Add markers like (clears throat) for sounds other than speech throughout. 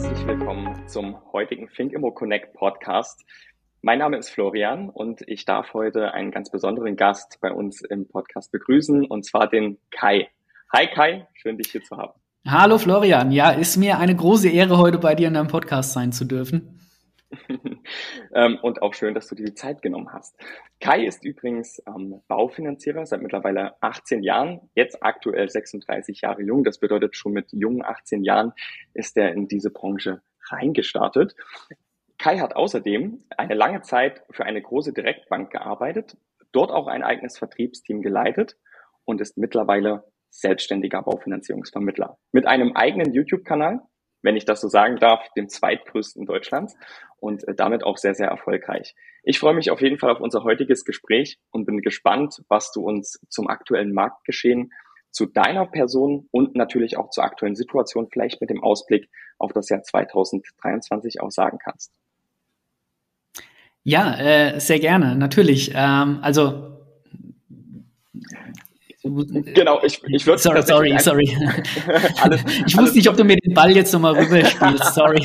herzlich willkommen zum heutigen ThinkImmo Connect Podcast. Mein Name ist Florian und ich darf heute einen ganz besonderen Gast bei uns im Podcast begrüßen und zwar den Kai. Hi Kai, schön dich hier zu haben. Hallo Florian, ja, ist mir eine große Ehre, heute bei dir in deinem Podcast sein zu dürfen. (laughs) ähm, und auch schön, dass du dir die Zeit genommen hast. Kai ist übrigens ähm, Baufinanzierer seit mittlerweile 18 Jahren, jetzt aktuell 36 Jahre jung. Das bedeutet, schon mit jungen 18 Jahren ist er in diese Branche reingestartet. Kai hat außerdem eine lange Zeit für eine große Direktbank gearbeitet, dort auch ein eigenes Vertriebsteam geleitet und ist mittlerweile selbstständiger Baufinanzierungsvermittler mit einem eigenen YouTube-Kanal, wenn ich das so sagen darf, dem zweitgrößten Deutschlands und äh, damit auch sehr, sehr erfolgreich. Ich freue mich auf jeden Fall auf unser heutiges Gespräch und bin gespannt, was du uns zum aktuellen Marktgeschehen, zu deiner Person und natürlich auch zur aktuellen Situation vielleicht mit dem Ausblick auf das Jahr 2023 auch sagen kannst. Ja, äh, sehr gerne, natürlich. Ähm, also Genau, ich, ich würde Sorry, sorry, sorry. (laughs) alles, ich wusste nicht, ob du mir den Ball jetzt nochmal rüberspielst, (laughs) sorry.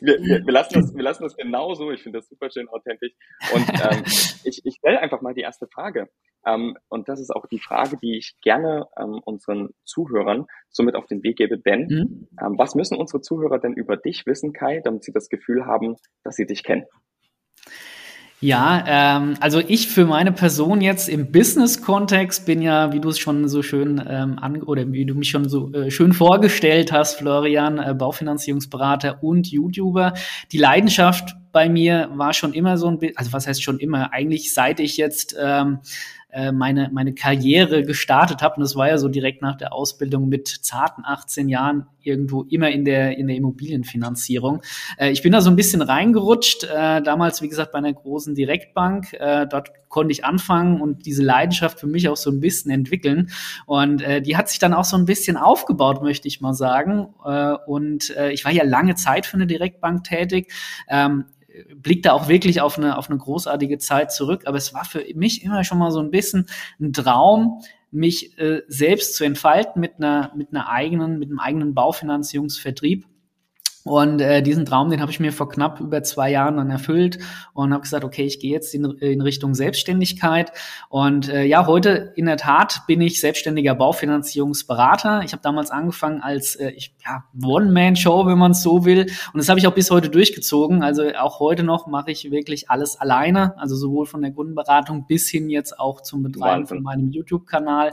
wir, wir, wir, lassen das, wir lassen das genau so, ich finde das super schön authentisch. Und ähm, (laughs) ich, ich stelle einfach mal die erste Frage. Ähm, und das ist auch die Frage, die ich gerne ähm, unseren Zuhörern somit auf den Weg gebe. Denn mhm. ähm, was müssen unsere Zuhörer denn über dich wissen, Kai, damit sie das Gefühl haben, dass sie dich kennen? Ja, ähm, also ich für meine Person jetzt im Business-Kontext bin ja, wie du es schon so schön ähm, an oder wie du mich schon so äh, schön vorgestellt hast, Florian, äh, Baufinanzierungsberater und YouTuber. Die Leidenschaft bei mir war schon immer so ein bisschen, also was heißt schon immer, eigentlich seit ich jetzt ähm, äh, meine, meine Karriere gestartet habe. Und das war ja so direkt nach der Ausbildung mit zarten 18 Jahren irgendwo immer in der, in der Immobilienfinanzierung. Äh, ich bin da so ein bisschen reingerutscht, äh, damals, wie gesagt, bei einer großen Direktbank. Äh, dort konnte ich anfangen und diese Leidenschaft für mich auch so ein bisschen entwickeln. Und äh, die hat sich dann auch so ein bisschen aufgebaut, möchte ich mal sagen. Äh, und äh, ich war ja lange Zeit für eine Direktbank tätig. Ähm, blickt da auch wirklich auf eine, auf eine großartige Zeit zurück. Aber es war für mich immer schon mal so ein bisschen ein Traum, mich äh, selbst zu entfalten mit einer, mit einer eigenen, mit einem eigenen Baufinanzierungsvertrieb. Und äh, diesen Traum, den habe ich mir vor knapp über zwei Jahren dann erfüllt und habe gesagt, okay, ich gehe jetzt in, in Richtung Selbstständigkeit. Und äh, ja, heute in der Tat bin ich selbstständiger Baufinanzierungsberater. Ich habe damals angefangen als äh, ich, ja, One-Man-Show, wenn man es so will. Und das habe ich auch bis heute durchgezogen. Also auch heute noch mache ich wirklich alles alleine. Also sowohl von der Kundenberatung bis hin jetzt auch zum Betreiben Wahnsinn. von meinem YouTube-Kanal.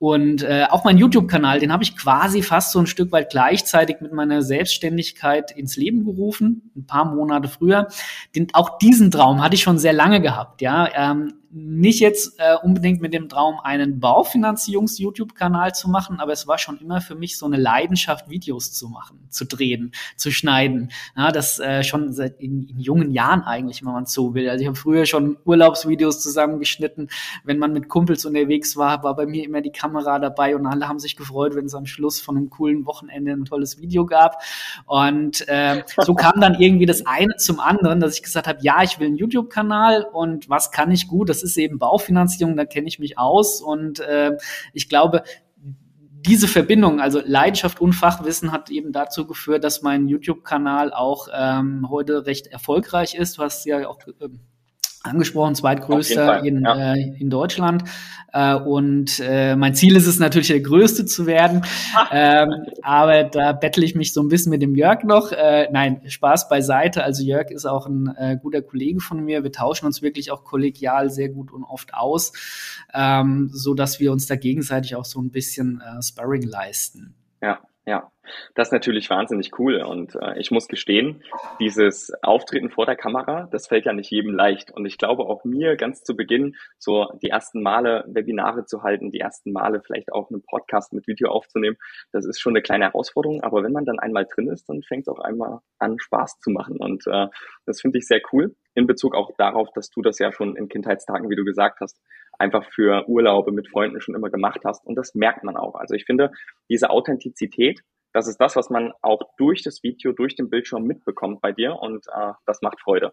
Und äh, auch mein YouTube-Kanal, den habe ich quasi fast so ein Stück weit gleichzeitig mit meiner Selbstständigkeit ins Leben gerufen, ein paar Monate früher. Den, auch diesen Traum hatte ich schon sehr lange gehabt. Ja, ähm, nicht jetzt äh, unbedingt mit dem Traum, einen Baufinanzierungs-YouTube-Kanal zu machen, aber es war schon immer für mich so eine Leidenschaft, Videos zu machen, zu drehen, zu schneiden. Ja, das äh, schon seit in, in jungen Jahren eigentlich, wenn man so will. Also ich habe früher schon Urlaubsvideos zusammengeschnitten. Wenn man mit Kumpels unterwegs war, war bei mir immer die Kamera dabei und alle haben sich gefreut, wenn es am Schluss von einem coolen Wochenende ein tolles Video gab. Und äh, so kam dann irgendwie das eine zum anderen, dass ich gesagt habe, ja, ich will einen YouTube-Kanal und was kann ich gut? Das das ist eben Baufinanzierung, da kenne ich mich aus und äh, ich glaube, diese Verbindung, also Leidenschaft und Fachwissen, hat eben dazu geführt, dass mein YouTube-Kanal auch ähm, heute recht erfolgreich ist. Du hast ja auch äh, angesprochen, zweitgrößter in, ja. äh, in Deutschland. Äh, und äh, mein Ziel ist es natürlich, der Größte zu werden. (laughs) ähm, aber da bettle ich mich so ein bisschen mit dem Jörg noch. Äh, nein, Spaß beiseite. Also Jörg ist auch ein äh, guter Kollege von mir. Wir tauschen uns wirklich auch kollegial sehr gut und oft aus, ähm, so dass wir uns da gegenseitig auch so ein bisschen äh, Sparring leisten. Ja, ja. Das ist natürlich wahnsinnig cool und äh, ich muss gestehen, dieses Auftreten vor der Kamera, das fällt ja nicht jedem leicht und ich glaube auch mir ganz zu Beginn so die ersten Male Webinare zu halten, die ersten Male vielleicht auch einen Podcast mit Video aufzunehmen, das ist schon eine kleine Herausforderung, aber wenn man dann einmal drin ist, dann fängt es auch einmal an Spaß zu machen und äh, das finde ich sehr cool in Bezug auch darauf, dass du das ja schon in Kindheitstagen, wie du gesagt hast, einfach für Urlaube mit Freunden schon immer gemacht hast und das merkt man auch. Also ich finde, diese Authentizität, das ist das, was man auch durch das Video, durch den Bildschirm mitbekommt bei dir und äh, das macht Freude.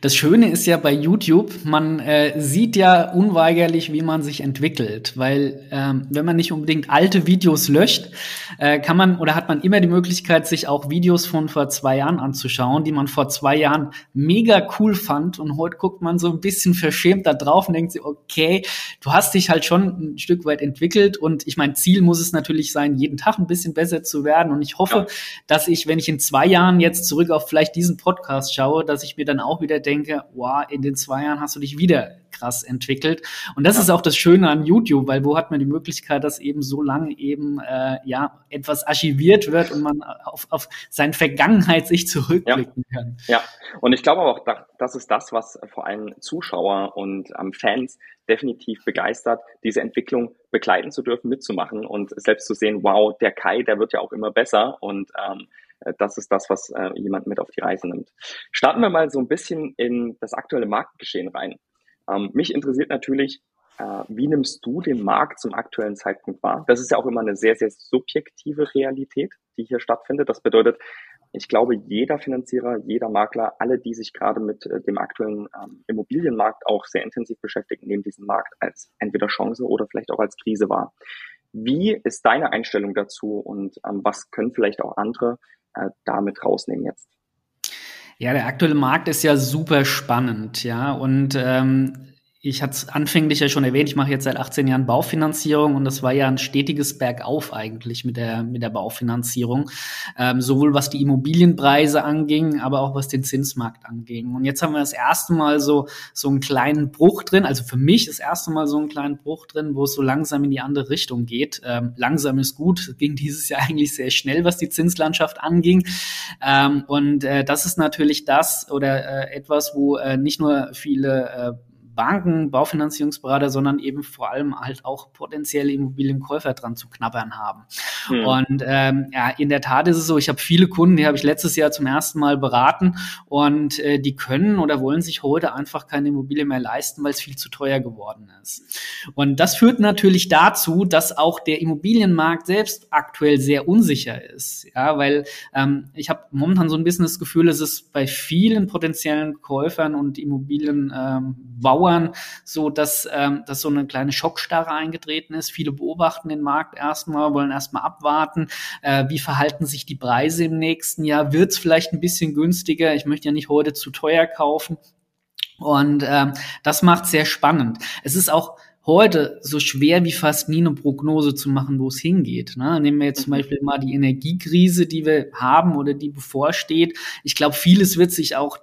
Das Schöne ist ja bei YouTube, man äh, sieht ja unweigerlich, wie man sich entwickelt, weil ähm, wenn man nicht unbedingt alte Videos löscht, äh, kann man oder hat man immer die Möglichkeit, sich auch Videos von vor zwei Jahren anzuschauen, die man vor zwei Jahren mega cool fand. Und heute guckt man so ein bisschen verschämt da drauf und denkt sich, okay, du hast dich halt schon ein Stück weit entwickelt. Und ich mein Ziel muss es natürlich sein, jeden Tag ein bisschen besser zu werden. Und ich hoffe, ja. dass ich, wenn ich in zwei Jahren jetzt zurück auf vielleicht diesen Podcast schaue, dass ich mir dann auch wieder denke, wow, in den zwei Jahren hast du dich wieder krass entwickelt. Und das ja. ist auch das Schöne an YouTube, weil wo hat man die Möglichkeit, dass eben so lange eben äh, ja etwas archiviert wird und man auf, auf seine Vergangenheit sich zurückblicken ja. kann. Ja, und ich glaube auch, das ist das, was vor allem Zuschauer und ähm, Fans definitiv begeistert, diese Entwicklung begleiten zu dürfen, mitzumachen und selbst zu sehen, wow, der Kai, der wird ja auch immer besser und ähm, äh, das ist das, was äh, jemand mit auf die Reise nimmt. Starten wir mal so ein bisschen in das aktuelle Marktgeschehen rein. Ähm, mich interessiert natürlich, äh, wie nimmst du den Markt zum aktuellen Zeitpunkt wahr? Das ist ja auch immer eine sehr, sehr subjektive Realität, die hier stattfindet. Das bedeutet, ich glaube, jeder Finanzierer, jeder Makler, alle, die sich gerade mit äh, dem aktuellen ähm, Immobilienmarkt auch sehr intensiv beschäftigen, nehmen diesen Markt als entweder Chance oder vielleicht auch als Krise wahr. Wie ist deine Einstellung dazu und ähm, was können vielleicht auch andere äh, damit rausnehmen jetzt? Ja, der aktuelle Markt ist ja super spannend, ja. Und ähm, ich hatte es anfänglich ja schon erwähnt, ich mache jetzt seit 18 Jahren Baufinanzierung und das war ja ein stetiges Bergauf eigentlich mit der, mit der Baufinanzierung. Ähm, sowohl was die Immobilienpreise anging, aber auch was den Zinsmarkt anging. Und jetzt haben wir das erste Mal so, so einen kleinen Bruch drin, also für mich das erste Mal so einen kleinen Bruch drin, wo es so langsam in die andere Richtung geht. Ähm, langsam ist gut, es (laughs) ging dieses Jahr eigentlich sehr schnell, was die Zinslandschaft anging. Ähm, und äh, das ist natürlich das oder äh, etwas, wo äh, nicht nur viele äh, Banken, Baufinanzierungsberater, sondern eben vor allem halt auch potenzielle Immobilienkäufer dran zu knabbern haben. Mhm. Und ähm, ja, in der Tat ist es so, ich habe viele Kunden, die habe ich letztes Jahr zum ersten Mal beraten und äh, die können oder wollen sich heute einfach keine Immobilie mehr leisten, weil es viel zu teuer geworden ist. Und das führt natürlich dazu, dass auch der Immobilienmarkt selbst aktuell sehr unsicher ist. Ja, weil ähm, ich habe momentan so ein bisschen das Gefühl, es ist bei vielen potenziellen Käufern und Immobilienbauern ähm, Bauern so, dass, ähm, dass so eine kleine Schockstarre eingetreten ist. Viele beobachten den Markt erstmal, wollen erstmal abwarten, äh, wie verhalten sich die Preise im nächsten Jahr. Wird es vielleicht ein bisschen günstiger? Ich möchte ja nicht heute zu teuer kaufen. Und ähm, das macht sehr spannend. Es ist auch heute so schwer wie fast nie eine Prognose zu machen, wo es hingeht. Ne? Nehmen wir jetzt zum mhm. Beispiel mal die Energiekrise, die wir haben oder die bevorsteht. Ich glaube, vieles wird sich auch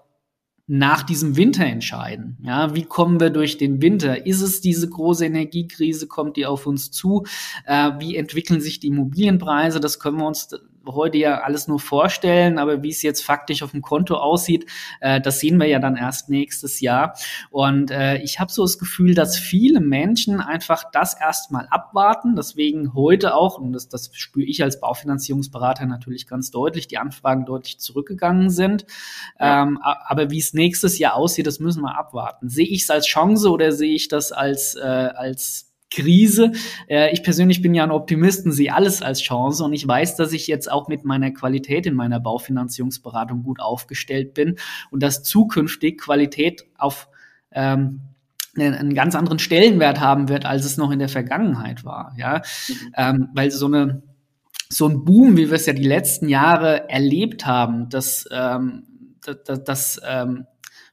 nach diesem Winter entscheiden. Ja, wie kommen wir durch den Winter? Ist es diese große Energiekrise? Kommt die auf uns zu? Äh, wie entwickeln sich die Immobilienpreise? Das können wir uns heute ja alles nur vorstellen, aber wie es jetzt faktisch auf dem Konto aussieht, äh, das sehen wir ja dann erst nächstes Jahr. Und äh, ich habe so das Gefühl, dass viele Menschen einfach das erstmal abwarten. Deswegen heute auch, und das, das spüre ich als Baufinanzierungsberater natürlich ganz deutlich, die Anfragen deutlich zurückgegangen sind. Ja. Ähm, aber wie es nächstes Jahr aussieht, das müssen wir abwarten. Sehe ich es als Chance oder sehe ich das als, äh, als Krise. Äh, ich persönlich bin ja ein Optimist und sehe alles als Chance und ich weiß, dass ich jetzt auch mit meiner Qualität in meiner Baufinanzierungsberatung gut aufgestellt bin und dass zukünftig Qualität auf ähm, einen ganz anderen Stellenwert haben wird, als es noch in der Vergangenheit war. Ja, mhm. ähm, weil so eine so ein Boom, wie wir es ja die letzten Jahre erlebt haben, dass ähm, das, das ähm,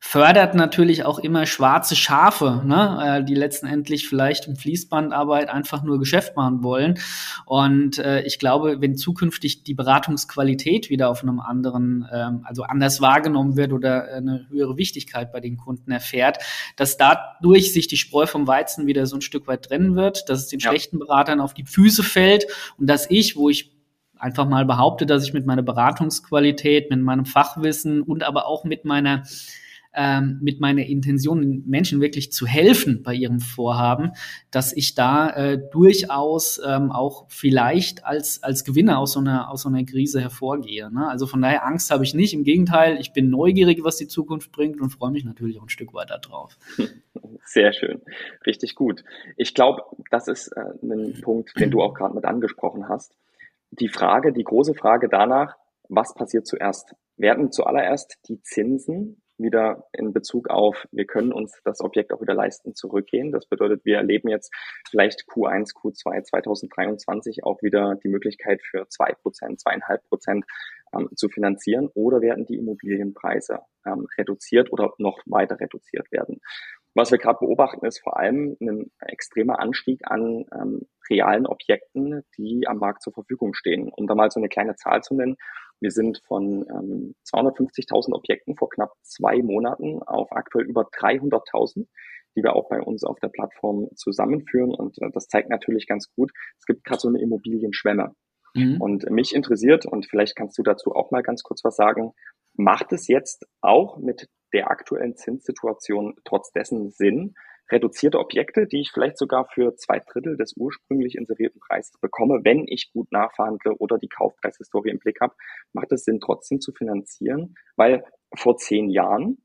fördert natürlich auch immer schwarze Schafe, ne, äh, die letztendlich vielleicht im Fließbandarbeit einfach nur Geschäft machen wollen. Und äh, ich glaube, wenn zukünftig die Beratungsqualität wieder auf einem anderen, ähm, also anders wahrgenommen wird oder eine höhere Wichtigkeit bei den Kunden erfährt, dass dadurch sich die Spreu vom Weizen wieder so ein Stück weit trennen wird, dass es den ja. schlechten Beratern auf die Füße fällt und dass ich, wo ich einfach mal behaupte, dass ich mit meiner Beratungsqualität, mit meinem Fachwissen und aber auch mit meiner ähm, mit meiner Intention, Menschen wirklich zu helfen bei ihrem Vorhaben, dass ich da äh, durchaus ähm, auch vielleicht als, als Gewinner aus so einer, aus so einer Krise hervorgehe. Ne? Also von daher Angst habe ich nicht. Im Gegenteil, ich bin neugierig, was die Zukunft bringt und freue mich natürlich auch ein Stück weiter drauf. (laughs) Sehr schön. Richtig gut. Ich glaube, das ist äh, ein Punkt, den du auch gerade mit angesprochen hast. Die Frage, die große Frage danach, was passiert zuerst? Werden zuallererst die Zinsen wieder in Bezug auf, wir können uns das Objekt auch wieder leisten, zurückgehen. Das bedeutet, wir erleben jetzt vielleicht Q1, Q2 2023 auch wieder die Möglichkeit für zwei Prozent, zweieinhalb Prozent ähm, zu finanzieren oder werden die Immobilienpreise ähm, reduziert oder noch weiter reduziert werden. Was wir gerade beobachten, ist vor allem ein extremer Anstieg an ähm, realen Objekten, die am Markt zur Verfügung stehen. Um da mal so eine kleine Zahl zu nennen, wir sind von ähm, 250.000 Objekten vor knapp zwei Monaten auf aktuell über 300.000, die wir auch bei uns auf der Plattform zusammenführen. Und äh, das zeigt natürlich ganz gut, es gibt gerade so eine Immobilienschwemme. Mhm. Und mich interessiert, und vielleicht kannst du dazu auch mal ganz kurz was sagen, macht es jetzt auch mit der aktuellen Zinssituation trotz dessen Sinn, reduzierte Objekte, die ich vielleicht sogar für zwei Drittel des ursprünglich inserierten Preises bekomme, wenn ich gut nachverhandle oder die Kaufpreishistorie im Blick habe, macht es Sinn, trotzdem zu finanzieren, weil vor zehn Jahren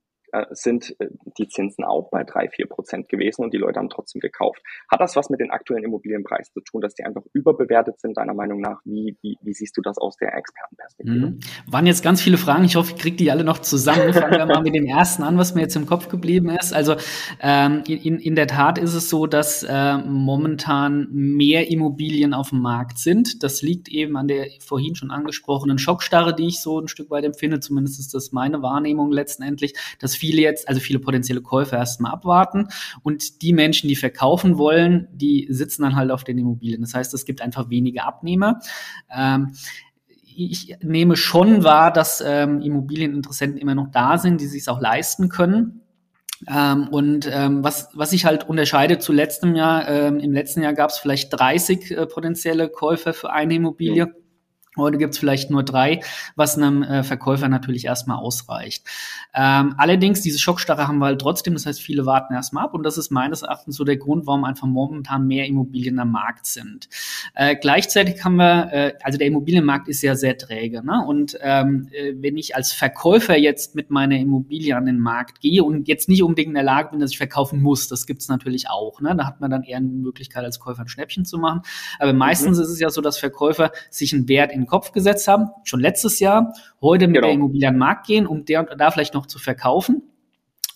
sind äh, die Zinsen auch bei drei, vier Prozent gewesen und die Leute haben trotzdem gekauft. Hat das was mit den aktuellen Immobilienpreisen zu tun, dass die einfach überbewertet sind, deiner Meinung nach? Wie, wie, wie siehst du das aus der Expertenperspektive? Mhm. Waren jetzt ganz viele Fragen. Ich hoffe, ich kriege die alle noch zusammen. Fangen wir mal mit dem ersten an, was mir jetzt im Kopf geblieben ist. Also ähm, in, in der Tat ist es so, dass äh, momentan mehr Immobilien auf dem Markt sind. Das liegt eben an der vorhin schon angesprochenen Schockstarre, die ich so ein Stück weit empfinde. Zumindest ist das meine Wahrnehmung letztendlich, dass viele jetzt, also viele potenzielle Käufer erstmal abwarten und die Menschen, die verkaufen wollen, die sitzen dann halt auf den Immobilien. Das heißt, es gibt einfach wenige Abnehmer. Ähm, ich nehme schon wahr, dass ähm, Immobilieninteressenten immer noch da sind, die sich auch leisten können. Ähm, und ähm, was, was sich halt unterscheidet zu letztem Jahr, ähm, im letzten Jahr gab es vielleicht 30 äh, potenzielle Käufer für eine Immobilie. Heute gibt's vielleicht nur drei, was einem äh, Verkäufer natürlich erstmal ausreicht. Ähm, allerdings, diese Schockstarre haben wir halt trotzdem, das heißt, viele warten erstmal ab und das ist meines Erachtens so der Grund, warum einfach momentan mehr Immobilien am Markt sind. Äh, gleichzeitig haben wir, äh, also der Immobilienmarkt ist ja sehr träge, ne? und ähm, äh, wenn ich als Verkäufer jetzt mit meiner Immobilie an den Markt gehe und jetzt nicht unbedingt in der Lage bin, dass ich verkaufen muss, das gibt's natürlich auch, ne? da hat man dann eher eine Möglichkeit, als Käufer ein Schnäppchen zu machen, aber meistens mhm. ist es ja so, dass Verkäufer sich einen Wert in Kopf gesetzt haben, schon letztes Jahr, heute mit genau. der Immobilienmarkt gehen, um der und da vielleicht noch zu verkaufen.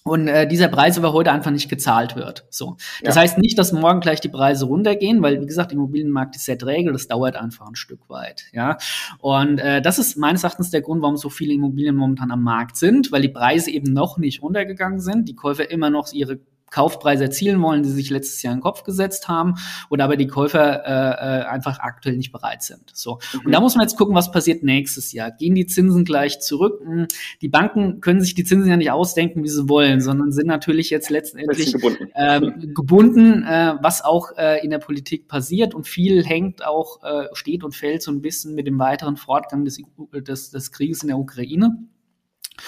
Und äh, dieser Preis aber heute einfach nicht gezahlt wird. So, das ja. heißt nicht, dass morgen gleich die Preise runtergehen, weil wie gesagt, Immobilienmarkt ist sehr träge, das dauert einfach ein Stück weit. Ja, und äh, das ist meines Erachtens der Grund, warum so viele Immobilien momentan am Markt sind, weil die Preise eben noch nicht runtergegangen sind, die Käufer immer noch ihre Kaufpreise erzielen wollen, die sich letztes Jahr in den Kopf gesetzt haben oder aber die Käufer äh, äh, einfach aktuell nicht bereit sind. So. Mhm. Und da muss man jetzt gucken, was passiert nächstes Jahr. Gehen die Zinsen gleich zurück? Hm, die Banken können sich die Zinsen ja nicht ausdenken, wie sie wollen, sondern sind natürlich jetzt letztendlich gebunden, ähm, gebunden äh, was auch äh, in der Politik passiert und viel hängt auch, äh, steht und fällt so ein bisschen mit dem weiteren Fortgang des, des, des Krieges in der Ukraine.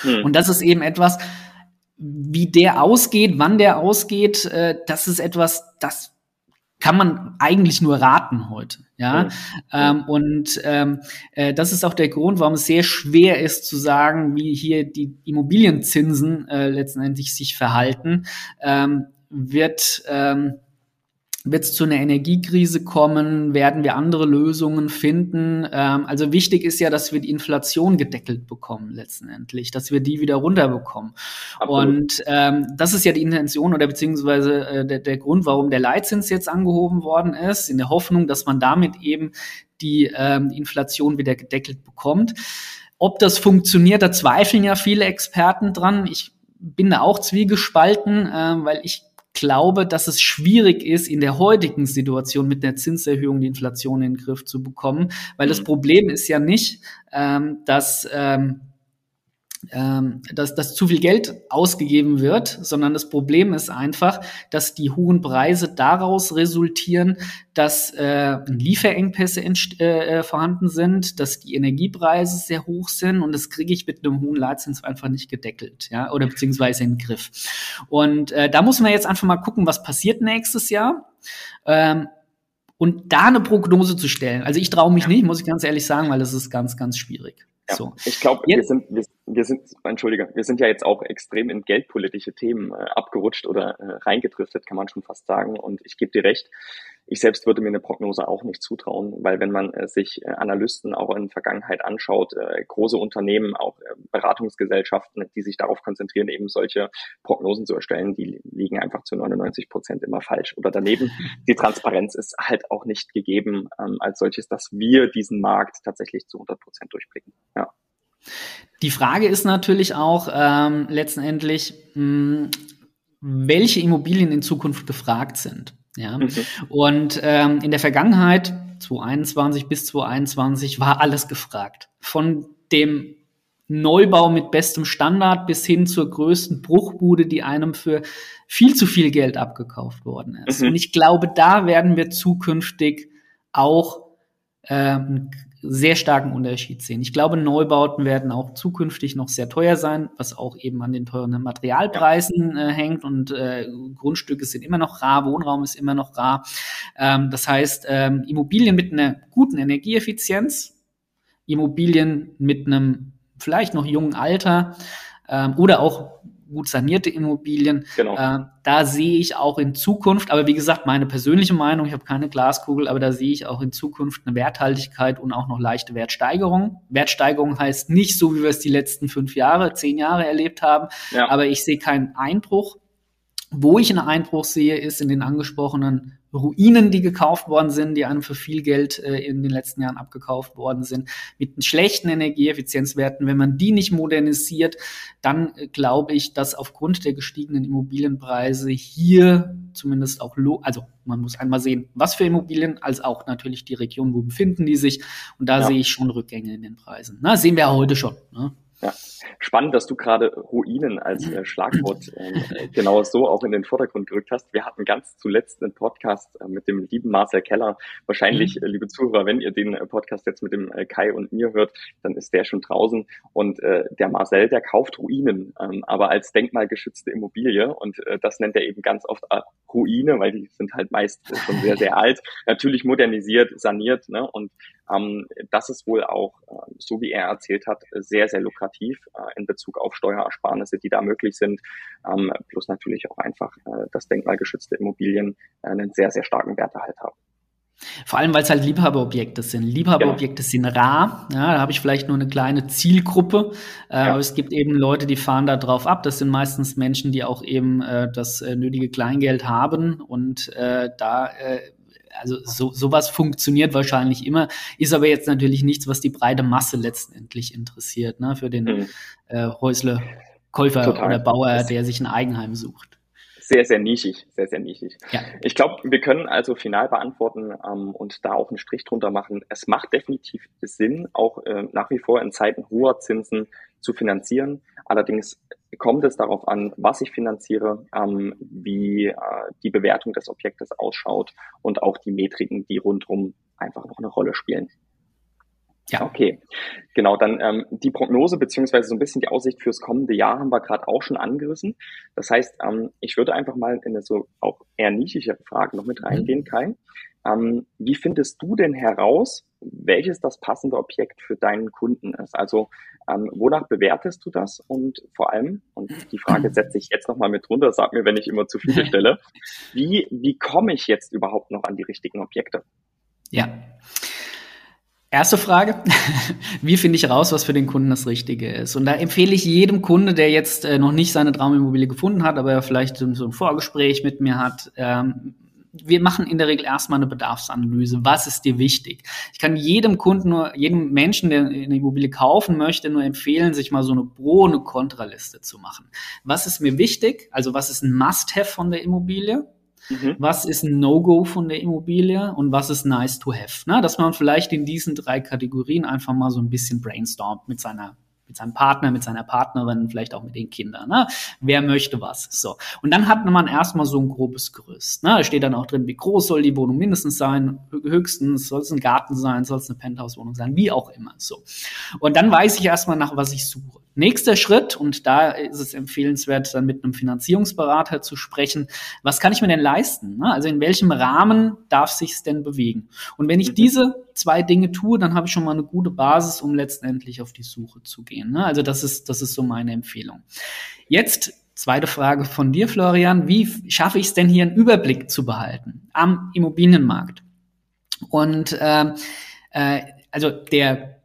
Mhm. Und das ist eben etwas, wie der ausgeht, wann der ausgeht, äh, das ist etwas, das kann man eigentlich nur raten heute. Ja, ja. Ähm, und ähm, äh, das ist auch der Grund, warum es sehr schwer ist zu sagen, wie hier die Immobilienzinsen äh, letztendlich sich verhalten. Ähm, wird ähm, wird es zu einer Energiekrise kommen? Werden wir andere Lösungen finden? Ähm, also wichtig ist ja, dass wir die Inflation gedeckelt bekommen letztendlich, dass wir die wieder runterbekommen. Absolut. Und ähm, das ist ja die Intention oder beziehungsweise äh, der, der Grund, warum der Leitzins jetzt angehoben worden ist, in der Hoffnung, dass man damit eben die ähm, Inflation wieder gedeckelt bekommt. Ob das funktioniert, da zweifeln ja viele Experten dran. Ich bin da auch zwiegespalten, äh, weil ich glaube, dass es schwierig ist, in der heutigen Situation mit der Zinserhöhung die Inflation in den Griff zu bekommen, weil das mhm. Problem ist ja nicht, ähm, dass ähm, ähm, dass, dass zu viel Geld ausgegeben wird, sondern das Problem ist einfach, dass die hohen Preise daraus resultieren, dass äh, Lieferengpässe äh, äh, vorhanden sind, dass die Energiepreise sehr hoch sind und das kriege ich mit einem hohen Leitzins einfach nicht gedeckelt, ja, oder beziehungsweise in den Griff. Und äh, da muss man jetzt einfach mal gucken, was passiert nächstes Jahr. Ähm, und da eine Prognose zu stellen. Also ich traue mich nicht, muss ich ganz ehrlich sagen, weil es ist ganz, ganz schwierig. Ja, so. Ich glaube, wir sind, wir, wir, sind, Entschuldige, wir sind ja jetzt auch extrem in geldpolitische Themen äh, abgerutscht oder äh, reingedriftet, kann man schon fast sagen. Und ich gebe dir recht, ich selbst würde mir eine Prognose auch nicht zutrauen, weil wenn man äh, sich äh, Analysten auch in der Vergangenheit anschaut, äh, große Unternehmen, auch Beratungsgesellschaften, die sich darauf konzentrieren, eben solche Prognosen zu erstellen, die liegen einfach zu 99 Prozent immer falsch oder daneben. (laughs) Die Transparenz ist halt auch nicht gegeben ähm, als solches, dass wir diesen Markt tatsächlich zu 100 Prozent durchblicken. Ja. Die Frage ist natürlich auch ähm, letztendlich, mh, welche Immobilien in Zukunft gefragt sind. Ja. Mhm. Und ähm, in der Vergangenheit, 2021 bis 2021, war alles gefragt. Von dem Neubau mit bestem Standard bis hin zur größten Bruchbude, die einem für viel zu viel Geld abgekauft worden ist. Mhm. Und ich glaube, da werden wir zukünftig auch ähm, sehr starken Unterschied sehen. Ich glaube, Neubauten werden auch zukünftig noch sehr teuer sein, was auch eben an den teuren Materialpreisen äh, hängt und äh, Grundstücke sind immer noch rar, Wohnraum ist immer noch rar. Ähm, das heißt, ähm, Immobilien mit einer guten Energieeffizienz, Immobilien mit einem vielleicht noch jungen Alter ähm, oder auch gut sanierte Immobilien. Genau. Äh, da sehe ich auch in Zukunft, aber wie gesagt, meine persönliche Meinung, ich habe keine Glaskugel, aber da sehe ich auch in Zukunft eine Werthaltigkeit und auch noch leichte Wertsteigerung. Wertsteigerung heißt nicht so, wie wir es die letzten fünf Jahre, zehn Jahre erlebt haben, ja. aber ich sehe keinen Einbruch. Wo ich einen Einbruch sehe, ist in den angesprochenen Ruinen, die gekauft worden sind, die einem für viel Geld äh, in den letzten Jahren abgekauft worden sind, mit schlechten Energieeffizienzwerten. Wenn man die nicht modernisiert, dann äh, glaube ich, dass aufgrund der gestiegenen Immobilienpreise hier zumindest auch, also man muss einmal sehen, was für Immobilien, als auch natürlich die Region, wo befinden die sich. Und da ja. sehe ich schon Rückgänge in den Preisen. Na, sehen wir heute schon. Ne? Ja, spannend, dass du gerade Ruinen als äh, Schlagwort äh, genau so auch in den Vordergrund gerückt hast. Wir hatten ganz zuletzt einen Podcast äh, mit dem lieben Marcel Keller. Wahrscheinlich, mhm. äh, liebe Zuhörer, wenn ihr den äh, Podcast jetzt mit dem äh, Kai und mir hört, dann ist der schon draußen. Und der Marcel, der kauft Ruinen, ähm, aber als denkmalgeschützte Immobilie. Und das nennt er eben ganz oft Ruine, weil die sind halt meist schon sehr, sehr alt. Natürlich modernisiert, saniert. Ne? Und ähm, das ist wohl auch, äh, so wie er erzählt hat, sehr, sehr lukrativ äh, in Bezug auf Steuerersparnisse, die da möglich sind. Ähm, plus natürlich auch einfach, äh, dass denkmalgeschützte Immobilien äh, einen sehr, sehr starken Werterhalt haben. Vor allem, weil es halt Liebhaberobjekte sind. Liebhaberobjekte genau. sind rar. Ja, da habe ich vielleicht nur eine kleine Zielgruppe. Äh, ja. Aber es gibt eben Leute, die fahren da drauf ab. Das sind meistens Menschen, die auch eben äh, das äh, nötige Kleingeld haben. Und äh, da äh, also so, sowas funktioniert wahrscheinlich immer, ist aber jetzt natürlich nichts, was die breite Masse letztendlich interessiert, ne, für den mhm. äh, Häusle-Käufer Total. oder Bauer, der sich ein Eigenheim sucht. Sehr, sehr nischig, sehr, sehr nischig. Ja. Ich glaube, wir können also final beantworten ähm, und da auch einen Strich drunter machen. Es macht definitiv Sinn, auch äh, nach wie vor in Zeiten hoher Zinsen zu finanzieren. Allerdings kommt es darauf an, was ich finanziere, ähm, wie äh, die Bewertung des Objektes ausschaut und auch die Metriken, die rundherum einfach noch eine Rolle spielen. Ja. Okay, genau. Dann ähm, die Prognose beziehungsweise so ein bisschen die Aussicht fürs kommende Jahr haben wir gerade auch schon angerissen. Das heißt, ähm, ich würde einfach mal in eine so auch eher nischigere Frage noch mit mhm. reingehen, Kai. Ähm, wie findest du denn heraus, welches das passende Objekt für deinen Kunden ist? Also ähm, wonach bewertest du das? Und vor allem, und die Frage (clears throat) setze ich jetzt nochmal mit runter, sag mir, wenn ich immer zu viele (laughs) stelle, wie, wie komme ich jetzt überhaupt noch an die richtigen Objekte? Ja. Erste Frage, (laughs) wie finde ich raus, was für den Kunden das Richtige ist? Und da empfehle ich jedem Kunde, der jetzt äh, noch nicht seine Traumimmobilie gefunden hat, aber vielleicht so ein Vorgespräch mit mir hat, ähm, wir machen in der Regel erstmal eine Bedarfsanalyse. Was ist dir wichtig? Ich kann jedem Kunden nur, jedem Menschen, der eine Immobilie kaufen möchte, nur empfehlen, sich mal so eine Pro- und eine Kontraliste zu machen. Was ist mir wichtig? Also was ist ein Must-Have von der Immobilie? Mhm. Was ist ein No-Go von der Immobilie und was ist nice to have? Na, dass man vielleicht in diesen drei Kategorien einfach mal so ein bisschen brainstormt mit seiner mit seinem Partner, mit seiner Partnerin, vielleicht auch mit den Kindern. Ne? Wer möchte was? So. Und dann hat man erstmal so ein grobes Gerüst. Ne? Da steht dann auch drin, wie groß soll die Wohnung mindestens sein, höchstens soll es ein Garten sein, soll es eine Penthouse-Wohnung sein, wie auch immer. So. Und dann weiß ich erstmal nach, was ich suche. Nächster Schritt, und da ist es empfehlenswert, dann mit einem Finanzierungsberater zu sprechen, was kann ich mir denn leisten? Ne? Also in welchem Rahmen darf sich's denn bewegen? Und wenn ich mhm. diese zwei Dinge tue, dann habe ich schon mal eine gute Basis, um letztendlich auf die Suche zu gehen. Ne? Also das ist, das ist so meine Empfehlung. Jetzt zweite Frage von dir, Florian. Wie schaffe ich es denn hier einen Überblick zu behalten am Immobilienmarkt? Und äh, äh, also der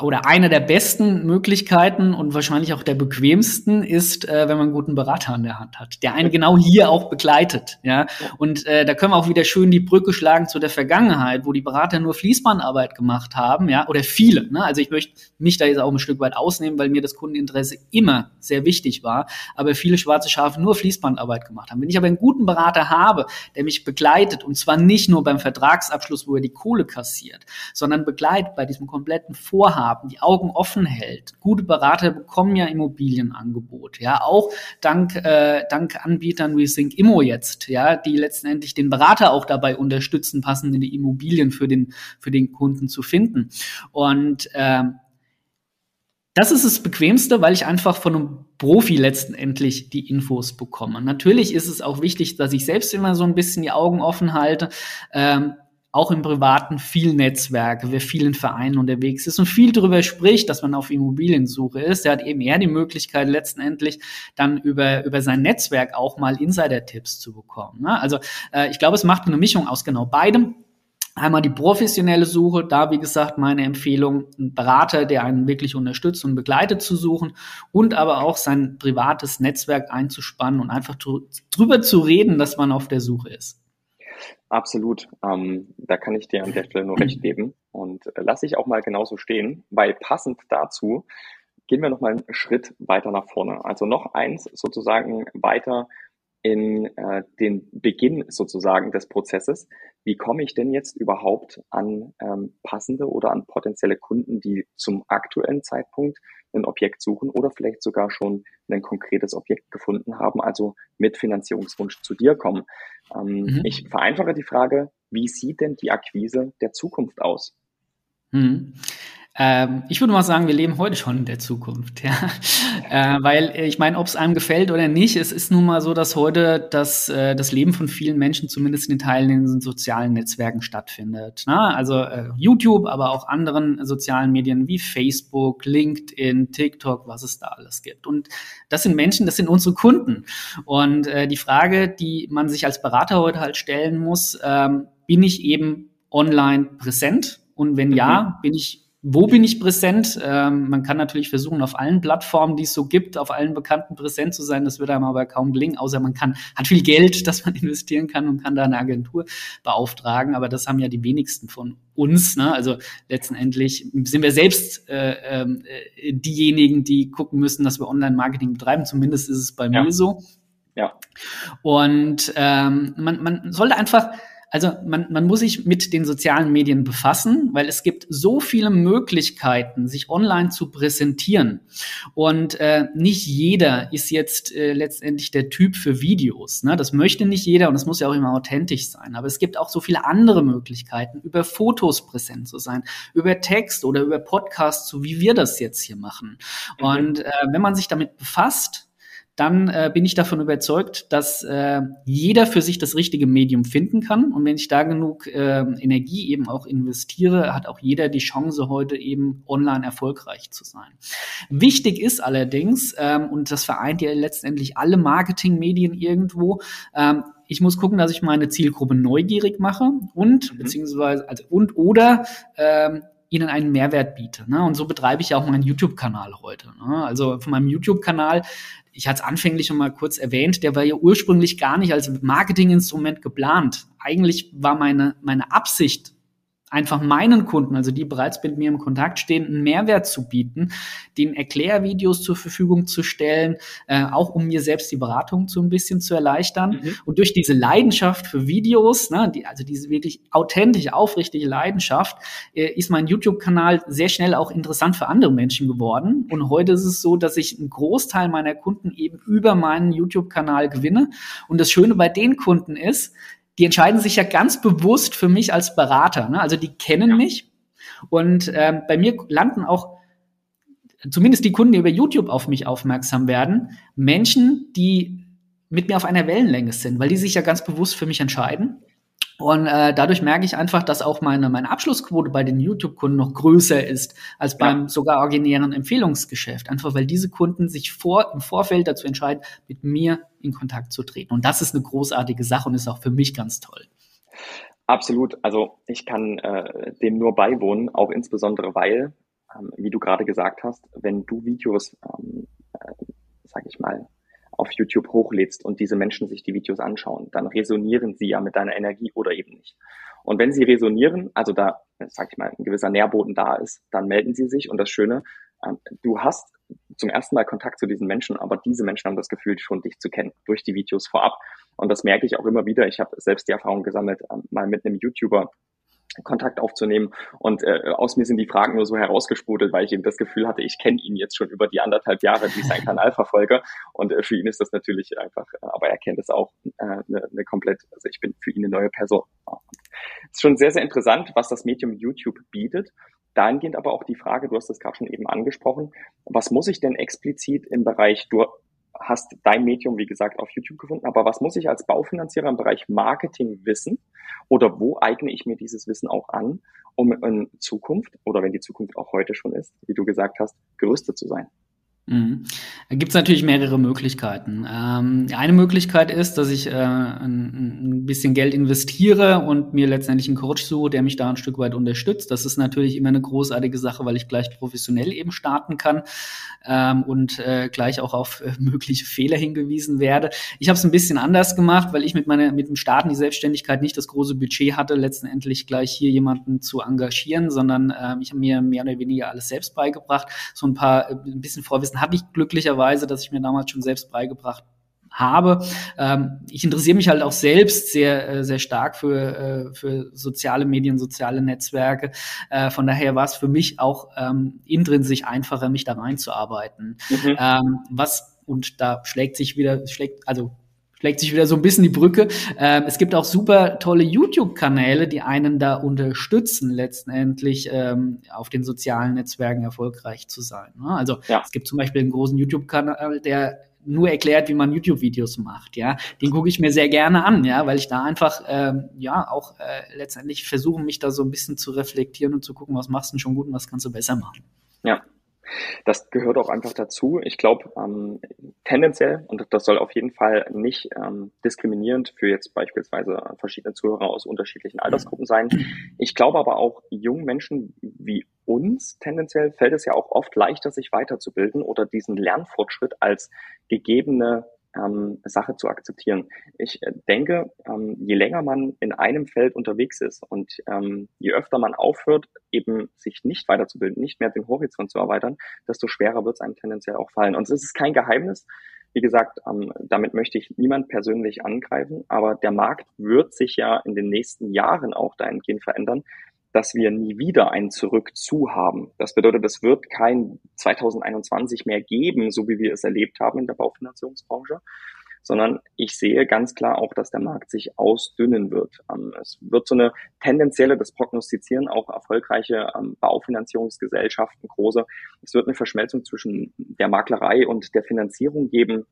oder eine der besten Möglichkeiten und wahrscheinlich auch der bequemsten ist, äh, wenn man einen guten Berater an der Hand hat, der einen genau hier auch begleitet. Ja, und äh, da können wir auch wieder schön die Brücke schlagen zu der Vergangenheit, wo die Berater nur Fließbandarbeit gemacht haben, ja, oder viele. Ne? Also ich möchte mich da jetzt auch ein Stück weit ausnehmen, weil mir das Kundeninteresse immer sehr wichtig war, aber viele schwarze Schafe nur Fließbandarbeit gemacht haben. Wenn ich aber einen guten Berater habe, der mich begleitet und zwar nicht nur beim Vertragsabschluss, wo er die Kohle kassiert, sondern begleitet bei diesem kompletten Vorhaben haben, die Augen offen hält. Gute Berater bekommen ja Immobilienangebot, ja, auch dank, äh, dank Anbietern wie Sync Immo jetzt, ja, die letztendlich den Berater auch dabei unterstützen, passende Immobilien für den, für den Kunden zu finden. Und ähm, das ist das Bequemste, weil ich einfach von einem Profi letztendlich die Infos bekomme. Natürlich ist es auch wichtig, dass ich selbst immer so ein bisschen die Augen offen halte. Ähm, auch im Privaten viel Netzwerke, wer vielen Vereinen unterwegs ist und viel darüber spricht, dass man auf Immobiliensuche ist, der hat eben eher die Möglichkeit, letztendlich dann über, über sein Netzwerk auch mal Insider-Tipps zu bekommen. Ne? Also äh, ich glaube, es macht eine Mischung aus genau beidem. Einmal die professionelle Suche, da wie gesagt meine Empfehlung, einen Berater, der einen wirklich unterstützt und begleitet zu suchen und aber auch sein privates Netzwerk einzuspannen und einfach drüber zu reden, dass man auf der Suche ist. Absolut. Ähm, da kann ich dir an der Stelle nur recht geben. Und äh, lasse ich auch mal genauso stehen, weil passend dazu gehen wir noch mal einen Schritt weiter nach vorne. Also noch eins sozusagen weiter in äh, den Beginn sozusagen des Prozesses. Wie komme ich denn jetzt überhaupt an ähm, passende oder an potenzielle Kunden, die zum aktuellen Zeitpunkt ein Objekt suchen oder vielleicht sogar schon ein konkretes Objekt gefunden haben, also mit Finanzierungswunsch zu dir kommen? Ähm, mhm. Ich vereinfache die Frage, wie sieht denn die Akquise der Zukunft aus? Mhm. Ähm, ich würde mal sagen, wir leben heute schon in der Zukunft, ja. äh, weil äh, ich meine, ob es einem gefällt oder nicht, es ist nun mal so, dass heute das, äh, das Leben von vielen Menschen zumindest in den Teilen in den sozialen Netzwerken stattfindet. Ne? Also äh, YouTube, aber auch anderen sozialen Medien wie Facebook, LinkedIn, TikTok, was es da alles gibt. Und das sind Menschen, das sind unsere Kunden. Und äh, die Frage, die man sich als Berater heute halt stellen muss, ähm, bin ich eben online präsent? Und wenn ja, mhm. bin ich wo bin ich präsent? Ähm, man kann natürlich versuchen, auf allen Plattformen, die es so gibt, auf allen bekannten präsent zu sein. Das wird einem aber kaum gelingen, außer man kann, hat viel Geld, (laughs) das man investieren kann und kann da eine Agentur beauftragen. Aber das haben ja die wenigsten von uns. Ne? Also letztendlich sind wir selbst äh, äh, diejenigen, die gucken müssen, dass wir Online-Marketing betreiben. Zumindest ist es bei ja. mir so. Ja. Und ähm, man, man sollte einfach also man, man muss sich mit den sozialen Medien befassen, weil es gibt so viele Möglichkeiten, sich online zu präsentieren. Und äh, nicht jeder ist jetzt äh, letztendlich der Typ für Videos. Ne? Das möchte nicht jeder und es muss ja auch immer authentisch sein. Aber es gibt auch so viele andere Möglichkeiten, über Fotos präsent zu sein, über Text oder über Podcasts, so wie wir das jetzt hier machen. Mhm. Und äh, wenn man sich damit befasst, dann äh, bin ich davon überzeugt, dass äh, jeder für sich das richtige Medium finden kann. Und wenn ich da genug äh, Energie eben auch investiere, hat auch jeder die Chance, heute eben online erfolgreich zu sein. Wichtig ist allerdings, ähm, und das vereint ja letztendlich alle Marketingmedien irgendwo, ähm, ich muss gucken, dass ich meine Zielgruppe neugierig mache und mhm. beziehungsweise also und oder ähm, ihnen einen Mehrwert biete. Ne? Und so betreibe ich ja auch meinen YouTube-Kanal heute. Ne? Also von meinem YouTube-Kanal ich hatte es anfänglich schon mal kurz erwähnt, der war ja ursprünglich gar nicht als Marketinginstrument geplant. Eigentlich war meine, meine Absicht, einfach meinen Kunden, also die bereits mit mir im Kontakt stehen, einen Mehrwert zu bieten, den Erklärvideos zur Verfügung zu stellen, äh, auch um mir selbst die Beratung so ein bisschen zu erleichtern. Mhm. Und durch diese Leidenschaft für Videos, ne, die, also diese wirklich authentische, aufrichtige Leidenschaft, äh, ist mein YouTube-Kanal sehr schnell auch interessant für andere Menschen geworden. Und heute ist es so, dass ich einen Großteil meiner Kunden eben über meinen YouTube-Kanal gewinne. Und das Schöne bei den Kunden ist, die entscheiden sich ja ganz bewusst für mich als Berater. Ne? Also die kennen ja. mich und ähm, bei mir landen auch zumindest die Kunden, die über YouTube auf mich aufmerksam werden, Menschen, die mit mir auf einer Wellenlänge sind, weil die sich ja ganz bewusst für mich entscheiden. Und äh, dadurch merke ich einfach, dass auch meine, meine Abschlussquote bei den YouTube-Kunden noch größer ist als beim ja. sogar originären Empfehlungsgeschäft. Einfach weil diese Kunden sich vor, im Vorfeld dazu entscheiden, mit mir in Kontakt zu treten. Und das ist eine großartige Sache und ist auch für mich ganz toll. Absolut. Also ich kann äh, dem nur beiwohnen, auch insbesondere weil, ähm, wie du gerade gesagt hast, wenn du Videos, ähm, äh, sag ich mal, auf YouTube hochlädst und diese Menschen sich die Videos anschauen, dann resonieren sie ja mit deiner Energie oder eben nicht. Und wenn sie resonieren, also da, sag ich mal, ein gewisser Nährboden da ist, dann melden sie sich. Und das Schöne, ähm, du hast zum ersten Mal Kontakt zu diesen Menschen, aber diese Menschen haben das Gefühl, schon dich zu kennen durch die Videos vorab. Und das merke ich auch immer wieder. Ich habe selbst die Erfahrung gesammelt, ähm, mal mit einem YouTuber Kontakt aufzunehmen. Und äh, aus mir sind die Fragen nur so herausgesprudelt, weil ich eben das Gefühl hatte, ich kenne ihn jetzt schon über die anderthalb Jahre, die ich seinen Kanal (laughs) verfolge. Und äh, für ihn ist das natürlich einfach, äh, aber er kennt es auch, eine äh, ne, ne komplett, also ich bin für ihn eine neue Person. Es ist schon sehr, sehr interessant, was das Medium YouTube bietet. Dahingehend aber auch die Frage, du hast das gerade schon eben angesprochen, was muss ich denn explizit im Bereich, du hast dein Medium, wie gesagt, auf YouTube gefunden, aber was muss ich als Baufinanzierer im Bereich Marketing wissen oder wo eigne ich mir dieses Wissen auch an, um in Zukunft oder wenn die Zukunft auch heute schon ist, wie du gesagt hast, gerüstet zu sein? Mhm. Da gibt es natürlich mehrere Möglichkeiten. Ähm, eine Möglichkeit ist, dass ich äh, ein, ein, bisschen Geld investiere und mir letztendlich einen Coach suche, der mich da ein Stück weit unterstützt. Das ist natürlich immer eine großartige Sache, weil ich gleich professionell eben starten kann ähm, und äh, gleich auch auf äh, mögliche Fehler hingewiesen werde. Ich habe es ein bisschen anders gemacht, weil ich mit meiner mit dem Starten die Selbstständigkeit nicht das große Budget hatte, letztendlich gleich hier jemanden zu engagieren, sondern äh, ich habe mir mehr oder weniger alles selbst beigebracht, so ein paar äh, ein bisschen Vorwissen Wissen hatte ich glücklicherweise, dass ich mir damals schon selbst beigebracht habe. Ähm, ich interessiere mich halt auch selbst sehr, äh, sehr stark für, äh, für soziale Medien, soziale Netzwerke. Äh, von daher war es für mich auch ähm, intrinsisch einfacher, mich da reinzuarbeiten. Mhm. Ähm, was, und da schlägt sich wieder, schlägt, also schlägt sich wieder so ein bisschen die Brücke. Ähm, es gibt auch super tolle YouTube-Kanäle, die einen da unterstützen, letztendlich ähm, auf den sozialen Netzwerken erfolgreich zu sein. Ne? Also ja. es gibt zum Beispiel einen großen YouTube-Kanal, der nur erklärt, wie man YouTube-Videos macht, ja, den gucke ich mir sehr gerne an, ja, weil ich da einfach ähm, ja auch äh, letztendlich versuche, mich da so ein bisschen zu reflektieren und zu gucken, was machst du denn schon gut und was kannst du besser machen. Ja, das gehört auch einfach dazu. Ich glaube, ähm, tendenziell, und das soll auf jeden Fall nicht ähm, diskriminierend für jetzt beispielsweise verschiedene Zuhörer aus unterschiedlichen Altersgruppen sein. Ich glaube aber auch jungen Menschen wie uns tendenziell fällt es ja auch oft leichter, sich weiterzubilden oder diesen Lernfortschritt als gegebene ähm, Sache zu akzeptieren. Ich äh, denke, ähm, je länger man in einem Feld unterwegs ist und ähm, je öfter man aufhört, eben sich nicht weiterzubilden, nicht mehr den Horizont zu erweitern, desto schwerer wird es einem tendenziell auch fallen. Und es ist kein Geheimnis. Wie gesagt, ähm, damit möchte ich niemand persönlich angreifen, aber der Markt wird sich ja in den nächsten Jahren auch dahingehend verändern, dass wir nie wieder ein Zurück zu haben. Das bedeutet, es wird kein 2021 mehr geben, so wie wir es erlebt haben in der Baufinanzierungsbranche, sondern ich sehe ganz klar auch, dass der Markt sich ausdünnen wird. Ähm, es wird so eine tendenzielle, das prognostizieren auch erfolgreiche ähm, Baufinanzierungsgesellschaften, große, es wird eine Verschmelzung zwischen der Maklerei und der Finanzierung geben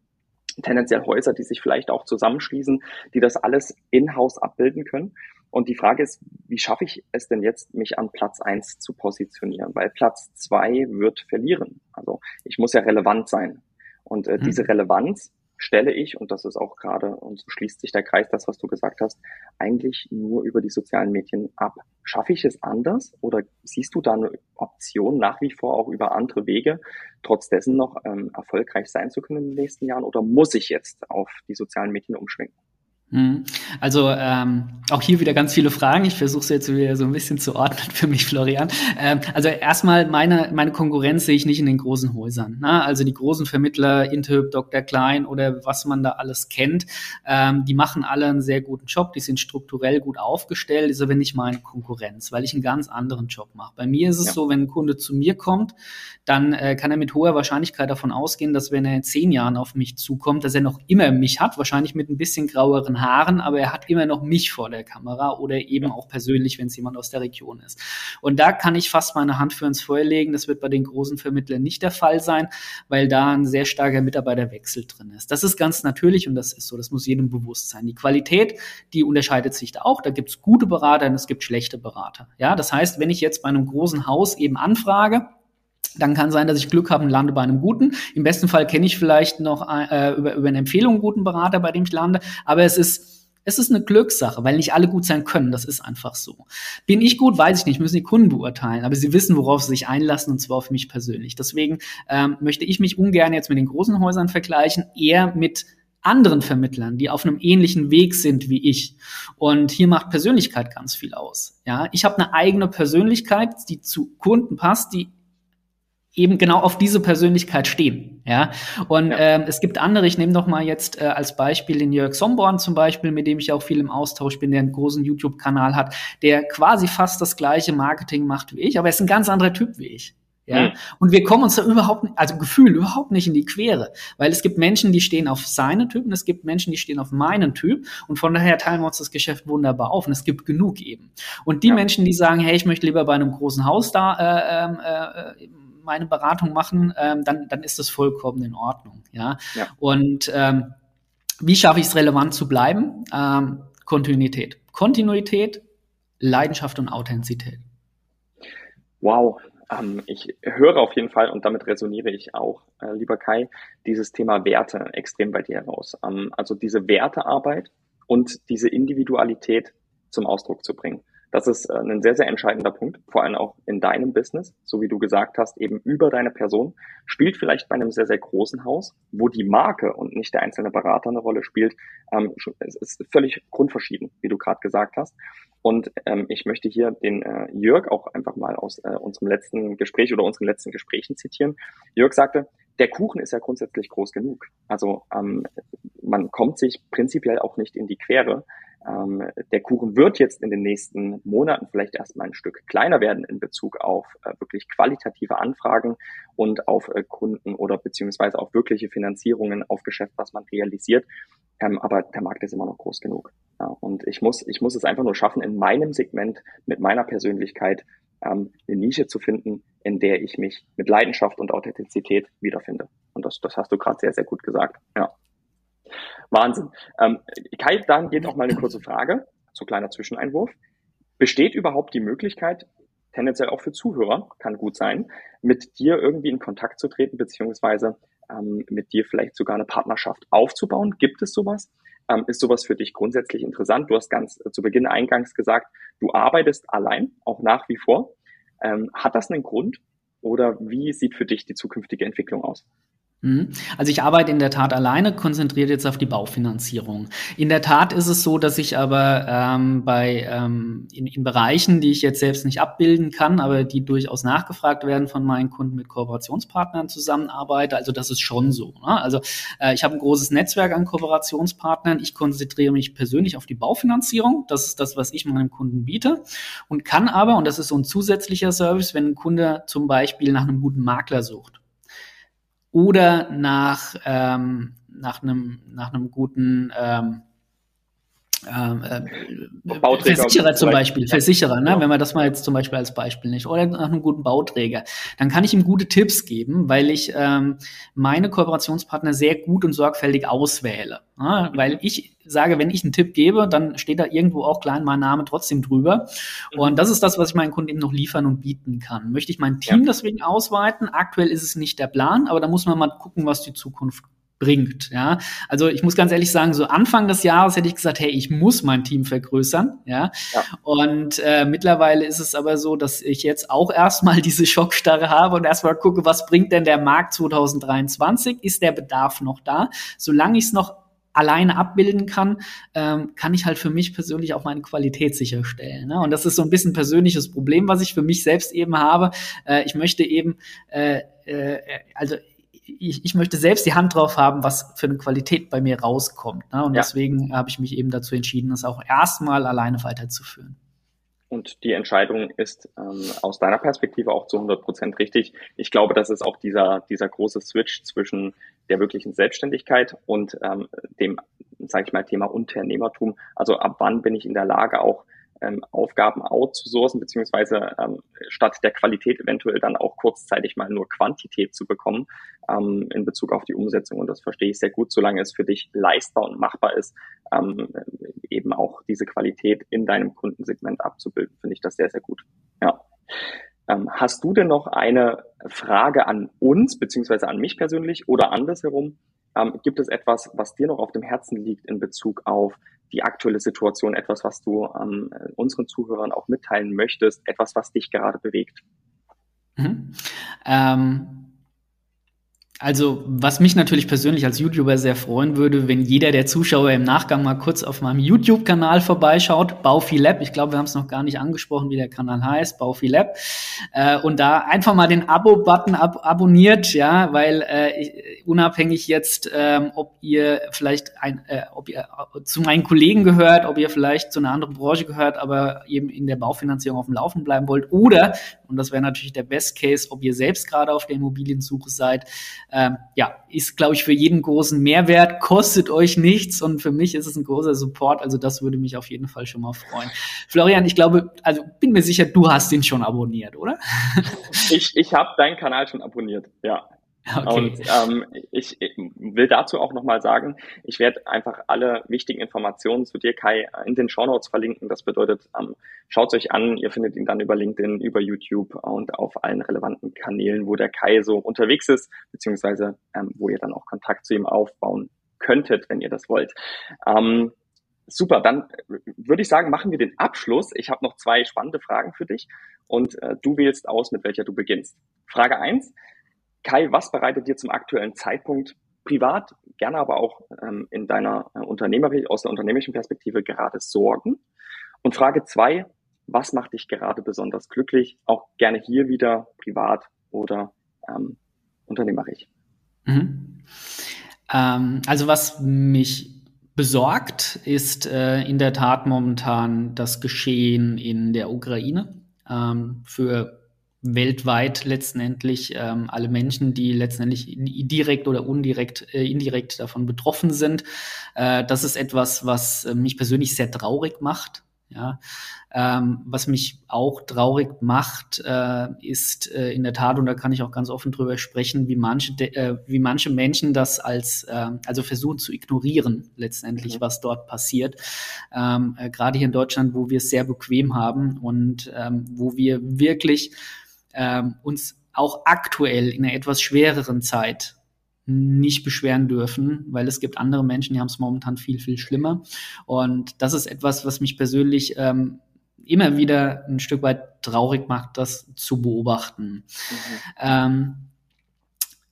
tendenziell Häuser, die sich vielleicht auch zusammenschließen, die das alles in-house abbilden können. Und die Frage ist, wie schaffe ich es denn jetzt, mich an Platz eins zu positionieren? Weil Platz zwei wird verlieren. Also ich muss ja relevant sein. Und äh, mhm. diese Relevanz stelle ich, und das ist auch gerade, und so schließt sich der Kreis, das, was du gesagt hast, eigentlich nur über die sozialen Medien ab. Schaffe ich es anders oder siehst du da eine Option nach wie vor auch über andere Wege, trotz dessen noch ähm, erfolgreich sein zu können in den nächsten Jahren oder muss ich jetzt auf die sozialen Medien umschwenken? Mhm. Also ähm, auch hier wieder ganz viele Fragen. Ich versuche es jetzt wieder so ein bisschen zu ordnen für mich, Florian. Ähm, also erstmal meine meine Konkurrenz sehe ich nicht in den großen Häusern. Ne? Also die großen Vermittler, Intyp, Dr. Klein oder was man da alles kennt, ähm, die machen alle einen sehr guten Job. Die sind strukturell gut aufgestellt. Ist aber nicht meine Konkurrenz, weil ich einen ganz anderen Job mache. Bei mir ist es ja. so, wenn ein Kunde zu mir kommt, dann äh, kann er mit hoher Wahrscheinlichkeit davon ausgehen, dass wenn er in zehn Jahren auf mich zukommt, dass er noch immer mich hat, wahrscheinlich mit ein bisschen graueren Haaren, aber er hat immer noch mich vor der Kamera oder eben auch persönlich, wenn es jemand aus der Region ist. Und da kann ich fast meine Hand für ins Feuer legen. Das wird bei den großen Vermittlern nicht der Fall sein, weil da ein sehr starker Mitarbeiterwechsel drin ist. Das ist ganz natürlich und das ist so, das muss jedem bewusst sein. Die Qualität, die unterscheidet sich da auch. Da gibt es gute Berater und es gibt schlechte Berater. Ja, das heißt, wenn ich jetzt bei einem großen Haus eben anfrage, dann kann sein, dass ich Glück habe und lande bei einem guten. Im besten Fall kenne ich vielleicht noch äh, über, über eine Empfehlung einen guten Berater, bei dem ich lande. Aber es ist es ist eine Glückssache, weil nicht alle gut sein können. Das ist einfach so. Bin ich gut, weiß ich nicht, müssen die Kunden beurteilen. Aber sie wissen, worauf sie sich einlassen, und zwar auf mich persönlich. Deswegen ähm, möchte ich mich ungern jetzt mit den großen Häusern vergleichen, eher mit anderen Vermittlern, die auf einem ähnlichen Weg sind wie ich. Und hier macht Persönlichkeit ganz viel aus. Ja, ich habe eine eigene Persönlichkeit, die zu Kunden passt, die eben genau auf diese Persönlichkeit stehen. Ja, und ja. Ähm, es gibt andere. Ich nehme doch mal jetzt äh, als Beispiel den Jörg Somborn zum Beispiel, mit dem ich auch viel im Austausch bin, der einen großen YouTube-Kanal hat, der quasi fast das gleiche Marketing macht wie ich, aber er ist ein ganz anderer Typ wie ich. Ja, mhm. und wir kommen uns da überhaupt, also Gefühl überhaupt nicht in die Quere, weil es gibt Menschen, die stehen auf seinen Typ und es gibt Menschen, die stehen auf meinen Typ und von daher teilen wir uns das Geschäft wunderbar auf und es gibt genug eben. Und die ja. Menschen, die sagen, hey, ich möchte lieber bei einem großen Haus da äh, ähm, äh, meine Beratung machen, ähm, dann, dann ist das vollkommen in Ordnung. Ja. ja. Und ähm, wie schaffe ich es relevant zu bleiben? Ähm, Kontinuität. Kontinuität, Leidenschaft und Authentizität. Wow, ähm, ich höre auf jeden Fall und damit resoniere ich auch, äh, lieber Kai, dieses Thema Werte extrem bei dir heraus. Ähm, also diese Wertearbeit und diese Individualität zum Ausdruck zu bringen. Das ist äh, ein sehr, sehr entscheidender Punkt, vor allem auch in deinem Business, so wie du gesagt hast, eben über deine Person, spielt vielleicht bei einem sehr, sehr großen Haus, wo die Marke und nicht der einzelne Berater eine Rolle spielt. Ähm, ist völlig grundverschieden, wie du gerade gesagt hast. Und ähm, ich möchte hier den äh, Jörg auch einfach mal aus äh, unserem letzten Gespräch oder unseren letzten Gesprächen zitieren. Jörg sagte, der Kuchen ist ja grundsätzlich groß genug. Also ähm, man kommt sich prinzipiell auch nicht in die Quere. Ähm, der Kuchen wird jetzt in den nächsten Monaten vielleicht erstmal ein Stück kleiner werden in Bezug auf äh, wirklich qualitative Anfragen und auf äh, Kunden oder beziehungsweise auf wirkliche Finanzierungen auf Geschäft, was man realisiert. Ähm, aber der Markt ist immer noch groß genug. Ja, und ich muss, ich muss es einfach nur schaffen, in meinem Segment mit meiner Persönlichkeit ähm, eine Nische zu finden, in der ich mich mit Leidenschaft und Authentizität wiederfinde. Und das, das hast du gerade sehr, sehr gut gesagt. Ja. Wahnsinn. Ähm, Kai, dann geht auch mal eine kurze Frage, so kleiner Zwischeneinwurf. Besteht überhaupt die Möglichkeit, tendenziell auch für Zuhörer, kann gut sein, mit dir irgendwie in Kontakt zu treten, beziehungsweise ähm, mit dir vielleicht sogar eine Partnerschaft aufzubauen? Gibt es sowas? Ähm, ist sowas für dich grundsätzlich interessant? Du hast ganz äh, zu Beginn eingangs gesagt, du arbeitest allein, auch nach wie vor. Ähm, hat das einen Grund oder wie sieht für dich die zukünftige Entwicklung aus? Mhm. Also ich arbeite in der Tat alleine, konzentriert jetzt auf die Baufinanzierung. In der Tat ist es so, dass ich aber ähm, bei ähm, in, in Bereichen, die ich jetzt selbst nicht abbilden kann, aber die durchaus nachgefragt werden von meinen Kunden mit Kooperationspartnern zusammenarbeite. Also das ist schon so. Ne? Also äh, ich habe ein großes Netzwerk an Kooperationspartnern. Ich konzentriere mich persönlich auf die Baufinanzierung. Das ist das, was ich meinem Kunden biete und kann aber, und das ist so ein zusätzlicher Service, wenn ein Kunde zum Beispiel nach einem guten Makler sucht oder nach, ähm, nach, einem, nach einem guten ähm, ähm, äh, Versicherer zum Beispiel, Versicherer, ne? wenn wir das mal jetzt zum Beispiel als Beispiel nicht, oder nach einem guten Bauträger, dann kann ich ihm gute Tipps geben, weil ich ähm, meine Kooperationspartner sehr gut und sorgfältig auswähle. Ne? Weil ich sage, wenn ich einen Tipp gebe, dann steht da irgendwo auch klein mein Name trotzdem drüber. Mhm. Und das ist das, was ich meinen Kunden eben noch liefern und bieten kann. Möchte ich mein Team ja. deswegen ausweiten? Aktuell ist es nicht der Plan, aber da muss man mal gucken, was die Zukunft bringt. Ja, also ich muss ganz ehrlich sagen, so Anfang des Jahres hätte ich gesagt, hey, ich muss mein Team vergrößern. Ja, ja. und äh, mittlerweile ist es aber so, dass ich jetzt auch (laughs) erstmal diese Schockstarre habe und erstmal gucke, was bringt denn der Markt 2023? Ist der Bedarf noch da? Solange ich es noch alleine abbilden kann, ähm, kann ich halt für mich persönlich auch meine Qualität sicherstellen. Ne? Und das ist so ein bisschen ein persönliches Problem, was ich für mich selbst eben habe. Äh, ich möchte eben, äh, äh, also ich, ich möchte selbst die Hand drauf haben, was für eine Qualität bei mir rauskommt. Ne? Und ja. deswegen habe ich mich eben dazu entschieden, das auch erstmal alleine weiterzuführen. Und die Entscheidung ist ähm, aus deiner Perspektive auch zu 100 Prozent richtig. Ich glaube, das ist auch dieser, dieser große Switch zwischen der wirklichen Selbstständigkeit und ähm, dem sage ich mal, Thema Unternehmertum. Also ab wann bin ich in der Lage, auch ähm, Aufgaben outzusourcen, beziehungsweise ähm, statt der Qualität eventuell dann auch kurzzeitig mal nur Quantität zu bekommen ähm, in Bezug auf die Umsetzung. Und das verstehe ich sehr gut, solange es für dich leistbar und machbar ist, ähm, eben auch diese Qualität in deinem Kundensegment abzubilden, finde ich das sehr, sehr gut. Ja. Ähm, hast du denn noch eine Frage an uns, beziehungsweise an mich persönlich oder andersherum? Ähm, gibt es etwas, was dir noch auf dem Herzen liegt in Bezug auf die aktuelle Situation, etwas, was du ähm, unseren Zuhörern auch mitteilen möchtest, etwas, was dich gerade bewegt? Mhm. Ähm, also, was mich natürlich persönlich als YouTuber sehr freuen würde, wenn jeder der Zuschauer im Nachgang mal kurz auf meinem YouTube-Kanal vorbeischaut, Baufi Lab. Ich glaube, wir haben es noch gar nicht angesprochen, wie der Kanal heißt, Baufi Lab. Äh, und da einfach mal den Abo-Button ab abonniert, ja, weil äh, unabhängig jetzt, ähm, ob ihr vielleicht ein, äh, ob ihr äh, zu meinen Kollegen gehört, ob ihr vielleicht zu einer anderen Branche gehört, aber eben in der Baufinanzierung auf dem Laufen bleiben wollt, oder, und das wäre natürlich der Best Case, ob ihr selbst gerade auf der Immobiliensuche seid, ähm, ja, ist, glaube ich, für jeden großen Mehrwert, kostet euch nichts und für mich ist es ein großer Support. Also das würde mich auf jeden Fall schon mal freuen. Florian, ich glaube, also bin mir sicher, du hast ihn schon abonniert, oder? Ich, ich habe deinen Kanal schon abonniert, ja. (laughs) Okay. Und ähm, ich, will dazu auch nochmal sagen, ich werde einfach alle wichtigen Informationen zu dir, Kai, in den Shownotes verlinken. Das bedeutet, ähm, schaut euch an, ihr findet ihn dann über LinkedIn, über YouTube und auf allen relevanten Kanälen, wo der Kai so unterwegs ist, beziehungsweise ähm, wo ihr dann auch Kontakt zu ihm aufbauen könntet, wenn ihr das wollt. Ähm, super, dann würde ich sagen, machen wir den Abschluss. Ich habe noch zwei spannende Fragen für dich und äh, du wählst aus, mit welcher du beginnst. Frage eins Kai, was bereitet dir zum aktuellen Zeitpunkt privat, gerne aber auch ähm, in deiner äh, Unternehmerin, aus der unternehmerischen Perspektive gerade Sorgen? Und Frage zwei, was macht dich gerade besonders glücklich? Auch gerne hier wieder privat oder ähm, unternehmerisch. Mhm. Ähm, also was mich besorgt, ist äh, in der Tat momentan das Geschehen in der Ukraine. Ähm, für weltweit letztendlich ähm, alle Menschen, die letztendlich direkt oder indirekt, äh, indirekt davon betroffen sind. Äh, das ist etwas, was äh, mich persönlich sehr traurig macht. Ja, ähm, was mich auch traurig macht, äh, ist äh, in der Tat, und da kann ich auch ganz offen drüber sprechen, wie manche, äh, wie manche Menschen das als, äh, also versuchen zu ignorieren, letztendlich, mhm. was dort passiert. Ähm, äh, Gerade hier in Deutschland, wo wir es sehr bequem haben und ähm, wo wir wirklich ähm, uns auch aktuell in einer etwas schwereren Zeit nicht beschweren dürfen, weil es gibt andere Menschen, die haben es momentan viel, viel schlimmer. Und das ist etwas, was mich persönlich ähm, immer wieder ein Stück weit traurig macht, das zu beobachten. Mhm. Ähm,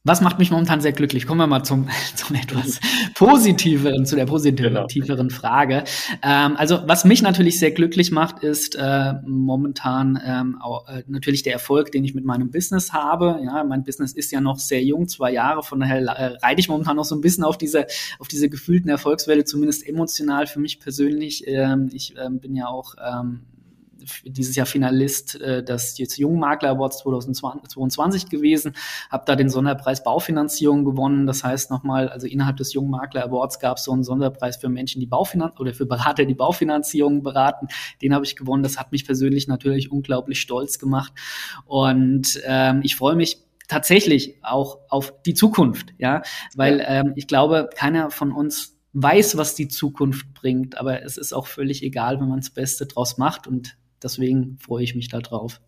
was macht mich momentan sehr glücklich? Kommen wir mal zum, (laughs) zum etwas positiveren, zu der positiveren genau. Frage. Ähm, also, was mich natürlich sehr glücklich macht, ist äh, momentan ähm, auch, äh, natürlich der Erfolg, den ich mit meinem Business habe. Ja, mein Business ist ja noch sehr jung, zwei Jahre, von daher äh, reite ich momentan noch so ein bisschen auf diese, auf diese gefühlten Erfolgswelle, zumindest emotional für mich persönlich. Ähm, ich ähm, bin ja auch ähm, dieses Jahr Finalist äh, des jetzt Jungmakler Awards 2022 gewesen, habe da den Sonderpreis Baufinanzierung gewonnen. Das heißt nochmal, also innerhalb des Jungmakler Awards gab es so einen Sonderpreis für Menschen, die Baufinanzierung oder für Berater, die Baufinanzierung beraten. Den habe ich gewonnen. Das hat mich persönlich natürlich unglaublich stolz gemacht. Und ähm, ich freue mich tatsächlich auch auf die Zukunft, ja, weil ähm, ich glaube, keiner von uns weiß, was die Zukunft bringt, aber es ist auch völlig egal, wenn man das Beste draus macht und deswegen freue ich mich darauf.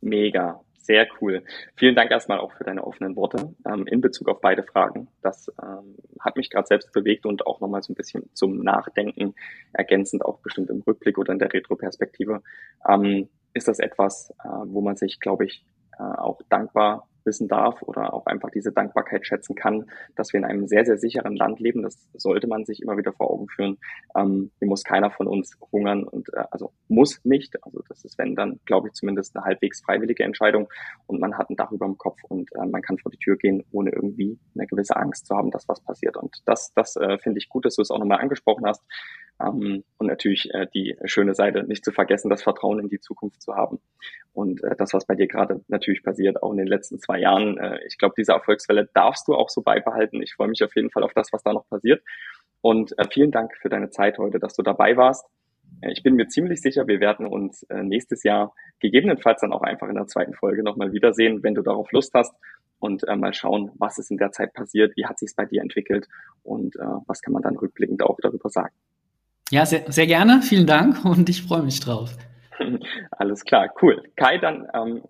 Mega, sehr cool. Vielen Dank erstmal auch für deine offenen Worte ähm, in Bezug auf beide Fragen. Das ähm, hat mich gerade selbst bewegt und auch nochmal so ein bisschen zum Nachdenken, ergänzend auch bestimmt im Rückblick oder in der Retroperspektive. Ähm, ist das etwas, äh, wo man sich, glaube ich, äh, auch dankbar wissen darf oder auch einfach diese Dankbarkeit schätzen kann, dass wir in einem sehr, sehr sicheren Land leben. Das sollte man sich immer wieder vor Augen führen. Ähm, hier muss keiner von uns hungern und äh, also muss nicht. Also das ist, wenn dann, glaube ich, zumindest eine halbwegs freiwillige Entscheidung und man hat ein Dach über dem Kopf und äh, man kann vor die Tür gehen, ohne irgendwie eine gewisse Angst zu haben, dass was passiert. Und das, das äh, finde ich gut, dass du es auch nochmal angesprochen hast. Ähm, und natürlich äh, die schöne Seite, nicht zu vergessen, das Vertrauen in die Zukunft zu haben. Und äh, das, was bei dir gerade natürlich passiert, auch in den letzten zwei Jahren, äh, ich glaube, diese Erfolgswelle darfst du auch so beibehalten. Ich freue mich auf jeden Fall auf das, was da noch passiert. Und äh, vielen Dank für deine Zeit heute, dass du dabei warst. Äh, ich bin mir ziemlich sicher, wir werden uns äh, nächstes Jahr gegebenenfalls dann auch einfach in der zweiten Folge nochmal wiedersehen, wenn du darauf Lust hast und äh, mal schauen, was ist in der Zeit passiert, wie hat sich bei dir entwickelt und äh, was kann man dann rückblickend auch darüber sagen. Ja, sehr, sehr gerne. Vielen Dank und ich freue mich drauf. (laughs) Alles klar, cool. Kai, dann ähm,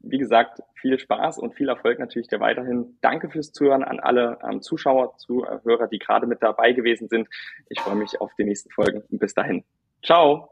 wie gesagt, viel Spaß und viel Erfolg natürlich dir weiterhin. Danke fürs Zuhören an alle ähm, Zuschauer, Zuhörer, die gerade mit dabei gewesen sind. Ich freue mich auf die nächsten Folgen bis dahin. Ciao.